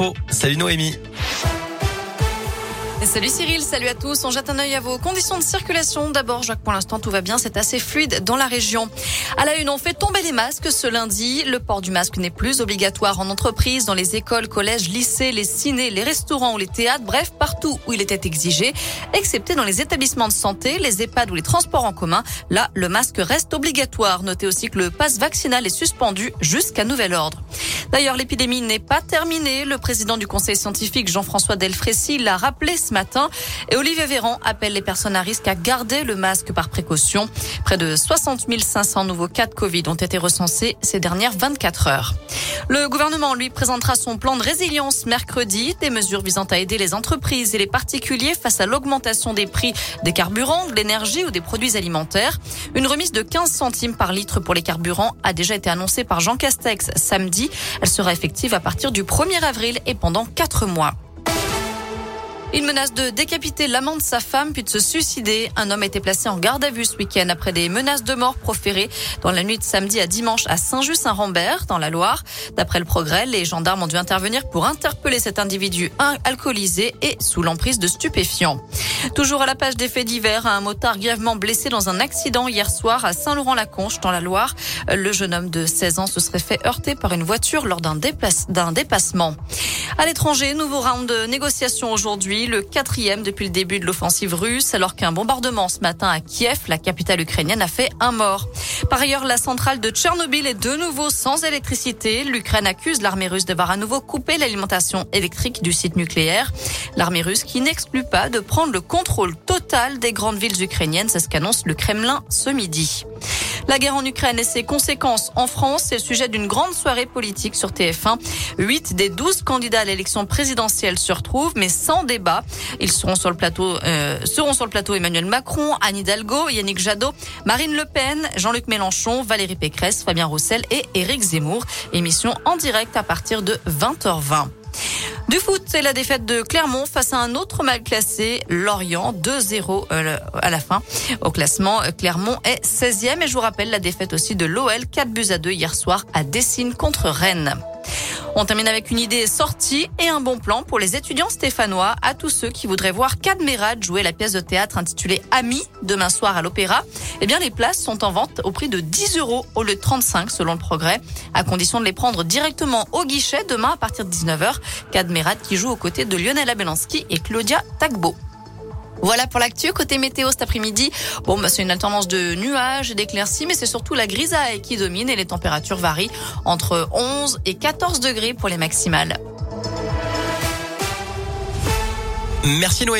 Oh, salut Noémie. Salut Cyril, salut à tous. On jette un œil à vos conditions de circulation. D'abord, que pour l'instant tout va bien, c'est assez fluide dans la région. À la une, on fait tomber les masques ce lundi. Le port du masque n'est plus obligatoire en entreprise, dans les écoles, collèges, lycées, les cinés, les restaurants ou les théâtres, bref, partout où il était exigé, excepté dans les établissements de santé, les EHPAD ou les transports en commun. Là, le masque reste obligatoire. Notez aussi que le passe vaccinal est suspendu jusqu'à nouvel ordre. D'ailleurs, l'épidémie n'est pas terminée. Le président du conseil scientifique, Jean-François Delfrécy, l'a rappelé ce matin. Et Olivier Véran appelle les personnes à risque à garder le masque par précaution. Près de 60 500 nouveaux cas de Covid ont été recensés ces dernières 24 heures. Le gouvernement, lui, présentera son plan de résilience mercredi, des mesures visant à aider les entreprises et les particuliers face à l'augmentation des prix des carburants, de l'énergie ou des produits alimentaires. Une remise de 15 centimes par litre pour les carburants a déjà été annoncée par Jean Castex samedi. Elle sera effective à partir du 1er avril et pendant 4 mois. Il menace de décapiter l'amant de sa femme puis de se suicider. Un homme a été placé en garde à vue ce week-end après des menaces de mort proférées dans la nuit de samedi à dimanche à Saint-Just-Saint-Rambert, dans la Loire. D'après le progrès, les gendarmes ont dû intervenir pour interpeller cet individu alcoolisé et sous l'emprise de stupéfiants. Toujours à la page des faits divers, un motard grièvement blessé dans un accident hier soir à Saint-Laurent-la-Conche, dans la Loire. Le jeune homme de 16 ans se serait fait heurter par une voiture lors d'un dépassement. À l'étranger, nouveau round de négociations aujourd'hui, le quatrième depuis le début de l'offensive russe, alors qu'un bombardement ce matin à Kiev, la capitale ukrainienne, a fait un mort. Par ailleurs, la centrale de Tchernobyl est de nouveau sans électricité. L'Ukraine accuse l'armée russe d'avoir à nouveau coupé l'alimentation électrique du site nucléaire. L'armée russe qui n'exclut pas de prendre le contrôle total des grandes villes ukrainiennes, c'est ce qu'annonce le Kremlin ce midi. La guerre en Ukraine et ses conséquences en France, c'est le sujet d'une grande soirée politique sur TF1. Huit des douze candidats à l'élection présidentielle se retrouvent, mais sans débat. Ils seront sur le plateau, euh, seront sur le plateau Emmanuel Macron, Anne Hidalgo, Yannick Jadot, Marine Le Pen, Jean-Luc Mélenchon, Valérie Pécresse, Fabien Roussel et Éric Zemmour. Émission en direct à partir de 20h20. Du foot, c'est la défaite de Clermont face à un autre mal classé, Lorient, 2-0 euh, à la fin. Au classement, Clermont est 16e et je vous rappelle la défaite aussi de l'OL, 4 buts à 2 hier soir à Dessine contre Rennes. On termine avec une idée sortie et un bon plan pour les étudiants stéphanois, à tous ceux qui voudraient voir Cadmerade jouer la pièce de théâtre intitulée Ami demain soir à l'Opéra. Eh bien, les places sont en vente au prix de 10 euros au lieu de 35 selon le progrès, à condition de les prendre directement au guichet demain à partir de 19h. Cadmerade qui joue aux côtés de Lionel Abelanski et Claudia Tagbo. Voilà pour l'actu. Côté météo cet après-midi, bon, bah, c'est une alternance de nuages et d'éclaircies, mais c'est surtout la grisaille qui domine et les températures varient entre 11 et 14 degrés pour les maximales. Merci Noémie.